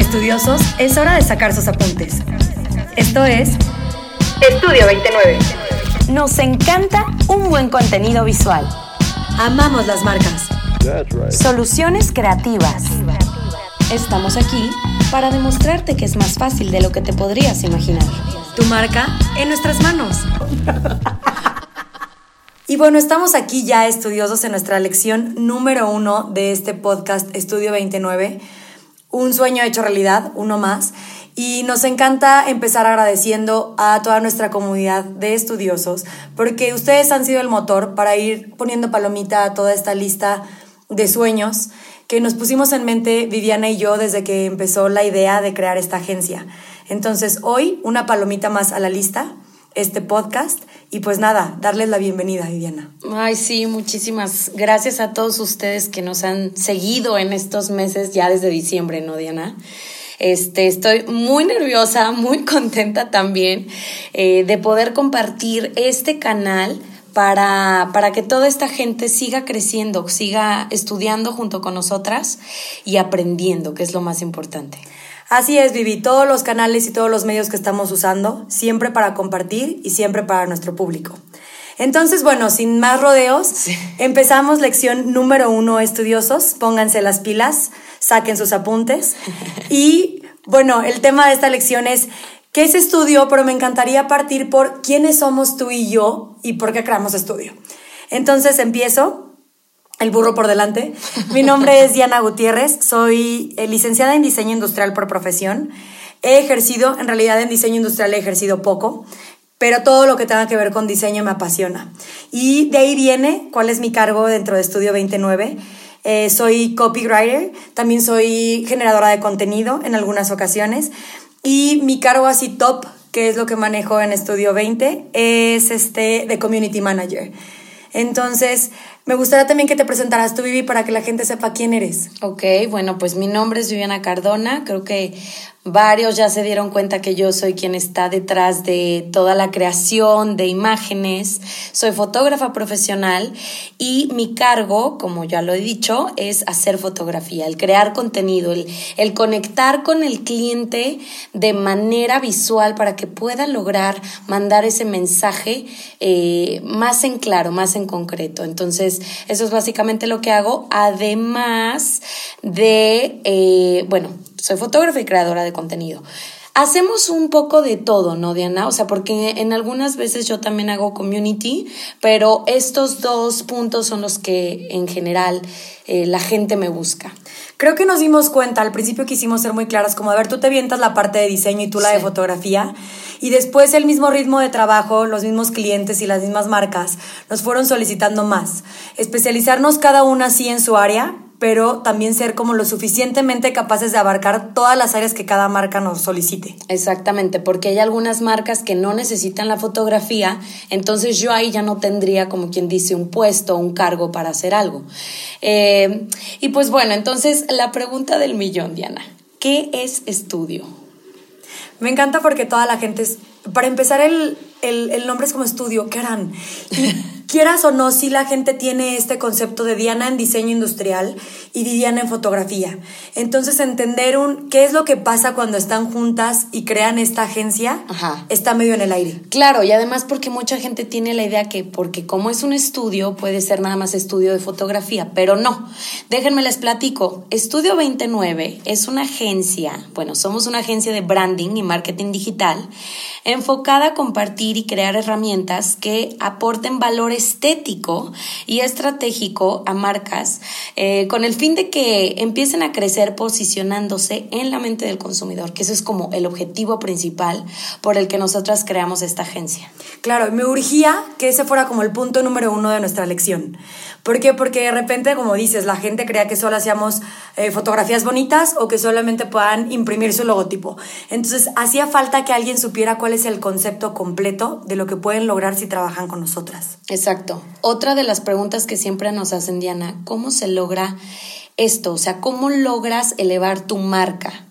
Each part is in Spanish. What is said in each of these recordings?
Estudiosos, es hora de sacar sus apuntes. Esto es Estudio 29. Nos encanta un buen contenido visual. Amamos las marcas. Soluciones creativas. Estamos aquí para demostrarte que es más fácil de lo que te podrías imaginar. Tu marca en nuestras manos. Y bueno, estamos aquí ya estudiosos en nuestra lección número uno de este podcast Estudio 29. Un sueño hecho realidad, uno más. Y nos encanta empezar agradeciendo a toda nuestra comunidad de estudiosos, porque ustedes han sido el motor para ir poniendo palomita a toda esta lista de sueños que nos pusimos en mente Viviana y yo desde que empezó la idea de crear esta agencia. Entonces, hoy una palomita más a la lista este podcast. Y pues nada, darles la bienvenida, Viviana. Ay, sí, muchísimas gracias a todos ustedes que nos han seguido en estos meses, ya desde diciembre, ¿no, Diana? Este, estoy muy nerviosa, muy contenta también eh, de poder compartir este canal para, para que toda esta gente siga creciendo, siga estudiando junto con nosotras y aprendiendo, que es lo más importante. Así es, Vivi, todos los canales y todos los medios que estamos usando, siempre para compartir y siempre para nuestro público. Entonces, bueno, sin más rodeos, empezamos lección número uno, estudiosos, pónganse las pilas, saquen sus apuntes. Y bueno, el tema de esta lección es, ¿qué es estudio? Pero me encantaría partir por quiénes somos tú y yo y por qué creamos estudio. Entonces empiezo el burro por delante. Mi nombre es Diana Gutiérrez, soy eh, licenciada en diseño industrial por profesión. He ejercido, en realidad en diseño industrial he ejercido poco, pero todo lo que tenga que ver con diseño me apasiona. Y de ahí viene cuál es mi cargo dentro de Estudio 29. Eh, soy copywriter, también soy generadora de contenido en algunas ocasiones. Y mi cargo así top, que es lo que manejo en Estudio 20, es este de Community Manager. Entonces, me gustaría también que te presentaras tú, Vivi, para que la gente sepa quién eres. Ok, bueno, pues mi nombre es Viviana Cardona. Creo que Varios ya se dieron cuenta que yo soy quien está detrás de toda la creación de imágenes. Soy fotógrafa profesional y mi cargo, como ya lo he dicho, es hacer fotografía, el crear contenido, el, conectar con el cliente de manera visual para que pueda lograr mandar ese mensaje eh, más en claro, más en concreto. Entonces, eso es básicamente lo que hago, además de, eh, bueno, soy fotógrafa y creadora de contenido. Hacemos un poco de todo, ¿no, Diana? O sea, porque en algunas veces yo también hago community, pero estos dos puntos son los que en general eh, la gente me busca. Creo que nos dimos cuenta, al principio quisimos ser muy claras, como, a ver, tú te vientas la parte de diseño y tú la de fotografía, y después el mismo ritmo de trabajo, los mismos clientes y las mismas marcas nos fueron solicitando más. Especializarnos cada una así en su área pero también ser como lo suficientemente capaces de abarcar todas las áreas que cada marca nos solicite. Exactamente, porque hay algunas marcas que no necesitan la fotografía, entonces yo ahí ya no tendría, como quien dice, un puesto, un cargo para hacer algo. Eh, y pues bueno, entonces la pregunta del millón, Diana, ¿qué es estudio? Me encanta porque toda la gente es, para empezar el, el, nombre es como estudio, ¿qué harán? quieras o no, sí la gente tiene este concepto de Diana en diseño industrial y Diana en fotografía. Entonces, entender un qué es lo que pasa cuando están juntas y crean esta agencia está medio en el aire. Claro, y además porque mucha gente tiene la idea que porque como es un estudio, puede ser nada más estudio de fotografía, pero no. Déjenme les platico. Estudio 29 es una agencia, bueno, somos una agencia de branding y marketing digital enfocada a compartir y crear herramientas que aporten valor estético y estratégico a marcas eh, con el fin de que empiecen a crecer posicionándose en la mente del consumidor, que eso es como el objetivo principal por el que nosotras creamos esta agencia. Claro, me urgía que ese fuera como el punto número uno de nuestra lección. ¿Por qué? Porque de repente, como dices, la gente crea que solo hacíamos eh, fotografías bonitas o que solamente puedan imprimir su logotipo. Entonces, hacía falta que alguien supiera cuál es el concepto completo de lo que pueden lograr si trabajan con nosotras. Exacto. Otra de las preguntas que siempre nos hacen, Diana, ¿cómo se logra esto? O sea, ¿cómo logras elevar tu marca?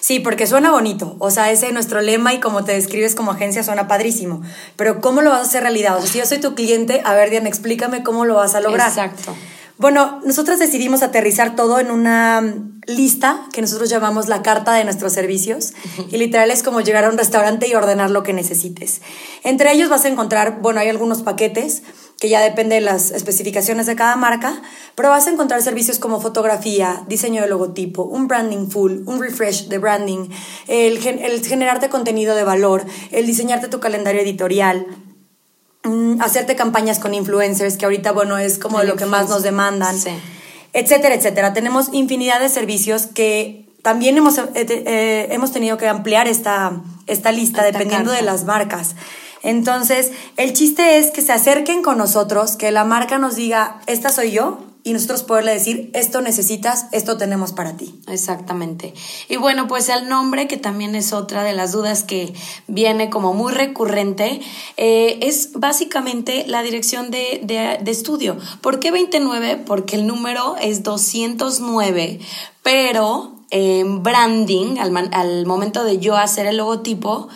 Sí, porque suena bonito. O sea, ese es nuestro lema y como te describes como agencia suena padrísimo. Pero ¿cómo lo vas a hacer realidad? O sea, si yo soy tu cliente, a ver, Diana, explícame cómo lo vas a lograr. Exacto. Bueno, nosotros decidimos aterrizar todo en una lista que nosotros llamamos la carta de nuestros servicios y literal es como llegar a un restaurante y ordenar lo que necesites. Entre ellos vas a encontrar, bueno, hay algunos paquetes que ya depende de las especificaciones de cada marca, pero vas a encontrar servicios como fotografía, diseño de logotipo, un branding full, un refresh de branding, el, el generarte contenido de valor, el diseñarte tu calendario editorial, mm, hacerte campañas con influencers, que ahorita, bueno, es como lo que más nos demandan. Sí etcétera, etcétera. Tenemos infinidad de servicios que también hemos, eh, eh, hemos tenido que ampliar esta, esta lista dependiendo de las marcas. Entonces, el chiste es que se acerquen con nosotros, que la marca nos diga, esta soy yo, y nosotros poderle decir, esto necesitas, esto tenemos para ti. Exactamente. Y bueno, pues el nombre, que también es otra de las dudas que viene como muy recurrente, eh, es básicamente la dirección de, de, estudio. ¿Por qué 29? Porque el número es 209, pero en branding, al, al momento de yo hacer el logotipo,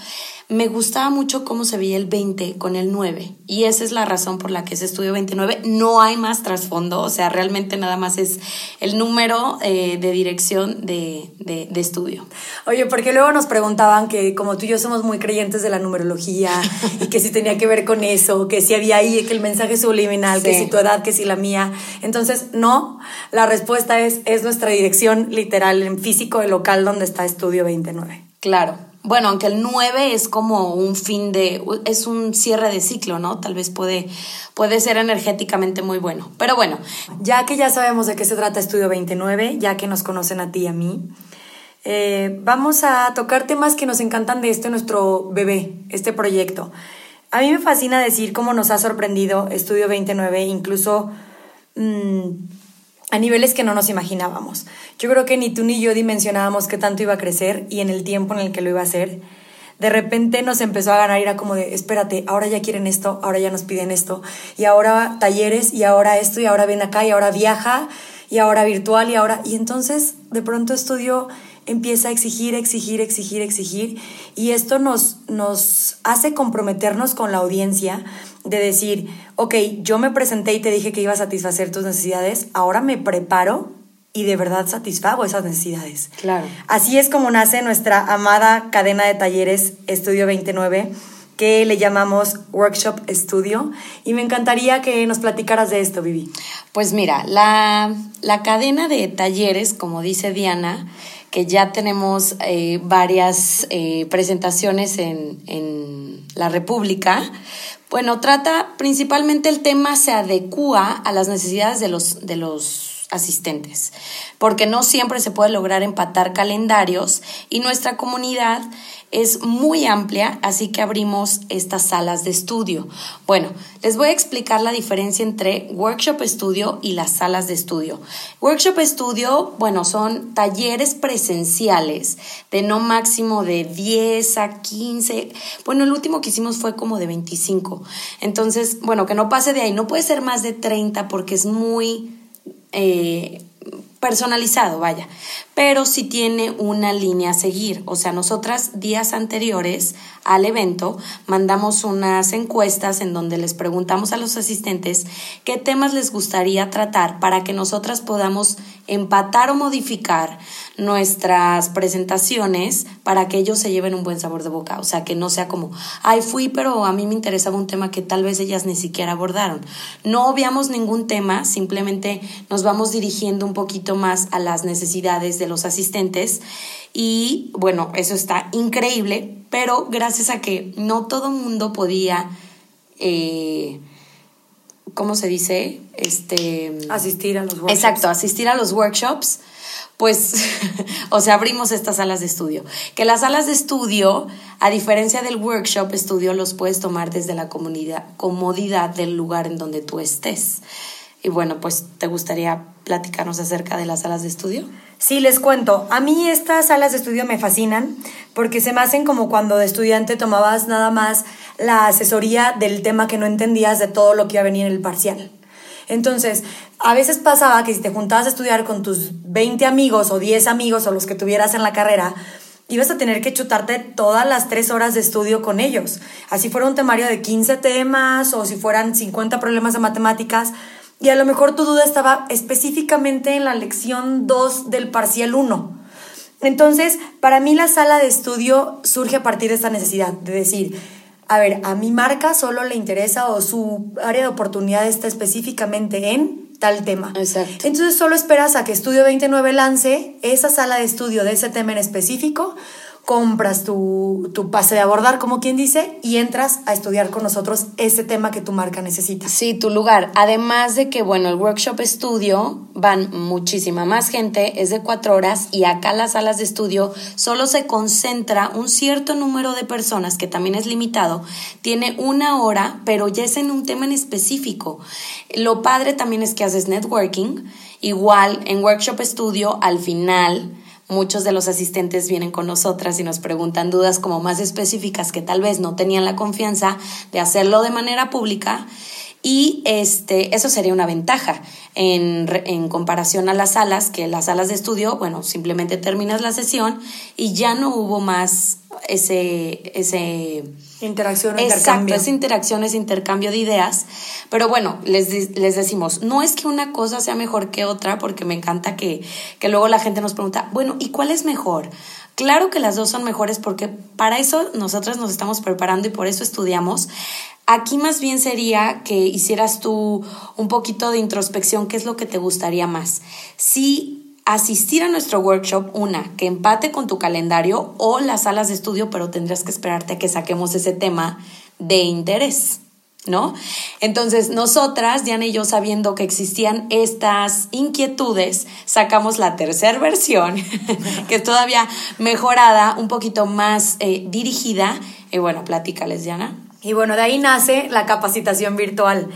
me gustaba mucho cómo se veía el 20 con el 9 y esa es la razón por la que se estudio 29. No hay más trasfondo, o sea, realmente nada más es el número eh, de dirección de, de, de, estudio. Oye, porque luego nos preguntaban que como tú y yo somos muy creyentes de la numerología y que si tenía que ver con eso, que si había ahí, que el mensaje subliminal, que si tu edad, que si la mía. Entonces, no, la respuesta es, es nuestra dirección literal en físico, el local donde está estudio 29. Claro, bueno, aunque el 9 es como un fin de, es un cierre de ciclo, ¿no? Tal vez puede, puede ser energéticamente muy bueno. Pero bueno. Ya que ya sabemos de qué se trata Estudio 29, ya que nos conocen a ti y a mí, eh, vamos a tocar temas que nos encantan de este nuestro bebé, este proyecto. A mí me fascina decir cómo nos ha sorprendido Estudio 29, incluso... Mm, a niveles que no nos imaginábamos. Yo creo que ni tú ni yo dimensionábamos qué tanto iba a crecer y en el tiempo en el que lo iba a hacer. De repente nos empezó a ganar, era como de, espérate, ahora ya quieren esto, ahora ya nos piden esto, y ahora talleres, y ahora esto, y ahora ven acá, y ahora viaja, y ahora virtual, y ahora... Y entonces de pronto estudio empieza a exigir, exigir, exigir, exigir, y esto nos, nos hace comprometernos con la audiencia de decir, ok, yo me presenté y te dije que iba a satisfacer tus necesidades, ahora me preparo y de verdad satisfago esas necesidades. Claro. Así es como nace nuestra amada cadena de talleres Estudio 29 que le llamamos Workshop Studio. Y me encantaría que nos platicaras de esto, Vivi. Pues mira, la, la cadena de talleres, como dice Diana, que ya tenemos eh, varias eh, presentaciones en, en la República, bueno, trata principalmente el tema se adecua a las necesidades de los, de los asistentes, porque no siempre se puede lograr empatar calendarios y nuestra comunidad es muy amplia, así que abrimos estas salas de estudio. Bueno, les voy a explicar la diferencia entre workshop estudio y las salas de estudio. Workshop estudio, bueno, son talleres presenciales de no máximo de 10 a 15. Bueno, el último que hicimos fue como de 25. Entonces, bueno, que no pase de ahí. No puede ser más de 30 porque es muy... Eh, personalizado, vaya, pero sí tiene una línea a seguir. O sea, nosotras días anteriores al evento mandamos unas encuestas en donde les preguntamos a los asistentes qué temas les gustaría tratar para que nosotras podamos empatar o modificar nuestras presentaciones para que ellos se lleven un buen sabor de boca. O sea, que no sea como, ay, fui, pero a mí me interesaba un tema que tal vez ellas ni siquiera abordaron. No obviamos ningún tema, simplemente nos vamos dirigiendo un poquito más a las necesidades de los asistentes y bueno, eso está increíble, pero gracias a que no todo mundo podía... Eh, ¿cómo se dice? Este, asistir a los workshops. Exacto, asistir a los workshops pues, o sea, abrimos estas salas de estudio. Que las salas de estudio, a diferencia del workshop estudio, los puedes tomar desde la comunidad, comodidad del lugar en donde tú estés. Y bueno, pues, ¿te gustaría platicarnos acerca de las salas de estudio? Sí, les cuento. A mí estas salas de estudio me fascinan porque se me hacen como cuando de estudiante tomabas nada más la asesoría del tema que no entendías de todo lo que iba a venir en el parcial. Entonces, a veces pasaba que si te juntabas a estudiar con tus 20 amigos o 10 amigos o los que tuvieras en la carrera, ibas a tener que chutarte todas las tres horas de estudio con ellos. Así fuera un temario de 15 temas o si fueran 50 problemas de matemáticas, y a lo mejor tu duda estaba específicamente en la lección 2 del parcial 1. Entonces, para mí la sala de estudio surge a partir de esta necesidad de decir, a ver, a mi marca solo le interesa o su área de oportunidad está específicamente en tal tema. Exacto. Entonces solo esperas a que Estudio 29 lance esa sala de estudio de ese tema en específico compras tu, tu, pase de abordar, como quien dice, y entras a estudiar con nosotros ese tema que tu marca necesita. Sí, tu lugar. Además de que, bueno, el workshop estudio van muchísima más gente, es de cuatro horas, y acá las salas de estudio solo se concentra un cierto número de personas, que también es limitado, tiene una hora, pero ya es en un tema en específico. Lo padre también es que haces networking, igual en workshop estudio, al final Muchos de los asistentes vienen con nosotras y nos preguntan dudas como más específicas que tal vez no tenían la confianza de hacerlo de manera pública. Y este, eso sería una ventaja en, en, comparación a las salas, que las salas de estudio, bueno, simplemente terminas la sesión y ya no hubo más ese... ese interacción, Exacto, intercambio. esa interacción, ese intercambio de ideas. Pero bueno, les, les decimos, no es que una cosa sea mejor que otra, porque me encanta que, que luego la gente nos pregunta, bueno, ¿y cuál es mejor? Claro que las dos son mejores porque para eso nosotras nos estamos preparando y por eso estudiamos. Aquí más bien sería que hicieras tú un poquito de introspección, qué es lo que te gustaría más. Si asistir a nuestro workshop, una, que empate con tu calendario o las salas de estudio, pero tendrías que esperarte a que saquemos ese tema de interés. ¿No? Entonces, nosotras, Diana y yo, sabiendo que existían estas inquietudes, sacamos la tercera versión, que es todavía mejorada, un poquito más eh, dirigida. Y bueno, platícales, Diana. Y bueno, de ahí nace la capacitación virtual.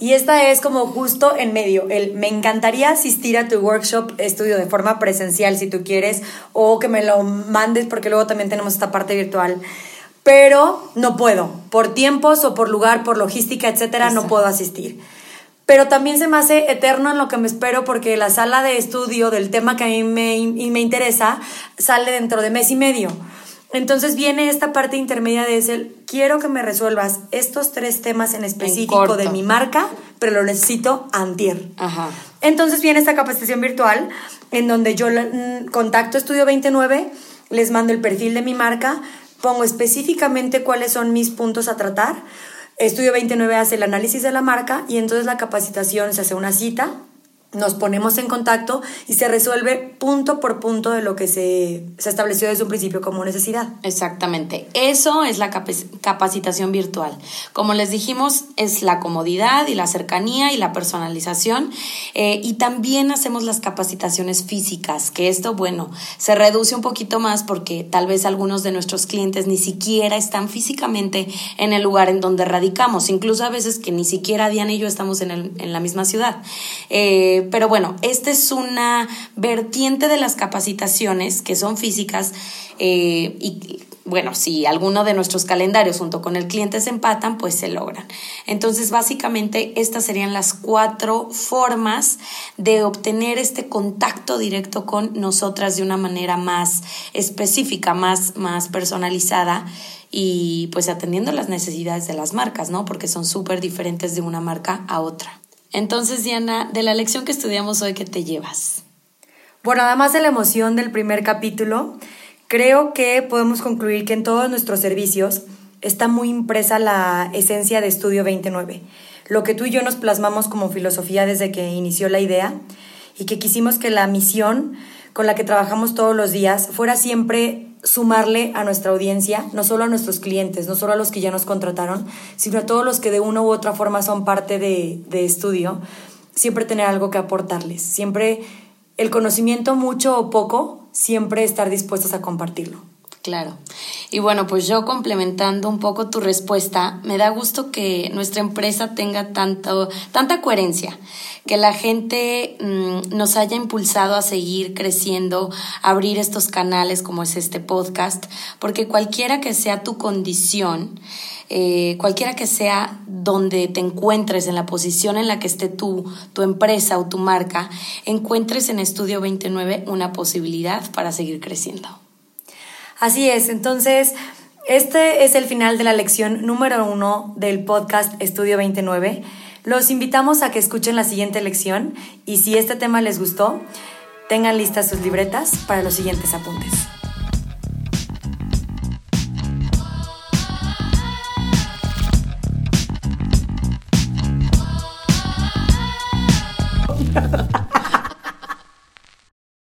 Y esta es como justo en medio. El, me encantaría asistir a tu workshop estudio de forma presencial si tú quieres o que me lo mandes porque luego también tenemos esta parte virtual. Pero no puedo. Por tiempos o por lugar, por logística, etcétera, no puedo asistir. Pero también se me hace eterno en lo que me espero porque la sala de estudio del tema que a mí me, me interesa sale dentro de mes y medio. Entonces viene esta parte intermedia de ese, quiero que me resuelvas estos tres temas en específico de mi marca, pero lo necesito antier. Ajá. Entonces viene esta capacitación virtual en donde yo mm, contacto Estudio 29, les mando el perfil de mi marca, pongo específicamente cuáles son mis puntos a tratar. Estudio 29 hace el análisis de la marca y entonces la capacitación se hace una cita nos ponemos en contacto y se resuelve punto por punto de lo que se, estableció desde un principio como necesidad. Exactamente. Eso es la capacitación virtual. Como les dijimos, es la comodidad y la cercanía y la personalización. Eh, y también hacemos las capacitaciones físicas, que esto, bueno, se reduce un poquito más porque tal vez algunos de nuestros clientes ni siquiera están físicamente en el lugar en donde radicamos. Incluso a veces que ni siquiera Diana y yo estamos en, el, en la misma ciudad. Eh, pero bueno, esta es una vertiente de las capacitaciones que son físicas eh, y bueno, si alguno de nuestros calendarios junto con el cliente se empatan, pues se logran. Entonces, básicamente, estas serían las cuatro formas de obtener este contacto directo con nosotras de una manera más específica, más, más personalizada y pues atendiendo las necesidades de las marcas, ¿no? Porque son súper diferentes de una marca a otra. Entonces, Diana, de la lección que estudiamos hoy, ¿qué te llevas? Bueno, además de la emoción del primer capítulo, creo que podemos concluir que en todos nuestros servicios está muy impresa la esencia de Estudio 29, lo que tú y yo nos plasmamos como filosofía desde que inició la idea y que quisimos que la misión con la que trabajamos todos los días fuera siempre sumarle a nuestra audiencia, no solo a nuestros clientes, no solo a los que ya nos contrataron, sino a todos los que de una u otra forma son parte de, de estudio, siempre tener algo que aportarles, siempre el conocimiento mucho o poco, siempre estar dispuestos a compartirlo. Claro. Y bueno, pues yo complementando un poco tu respuesta, me da gusto que nuestra empresa tenga tanto, tanta coherencia, que la gente mm, nos haya impulsado a seguir creciendo, abrir estos canales como es este podcast, porque cualquiera que sea tu condición, eh, cualquiera que sea donde te encuentres, en la posición en la que esté tu, tu empresa o tu marca, encuentres en Estudio 29 una posibilidad para seguir creciendo. Así es, entonces, este es el final de la lección número uno del podcast Estudio 29. Los invitamos a que escuchen la siguiente lección y si este tema les gustó, tengan listas sus libretas para los siguientes apuntes.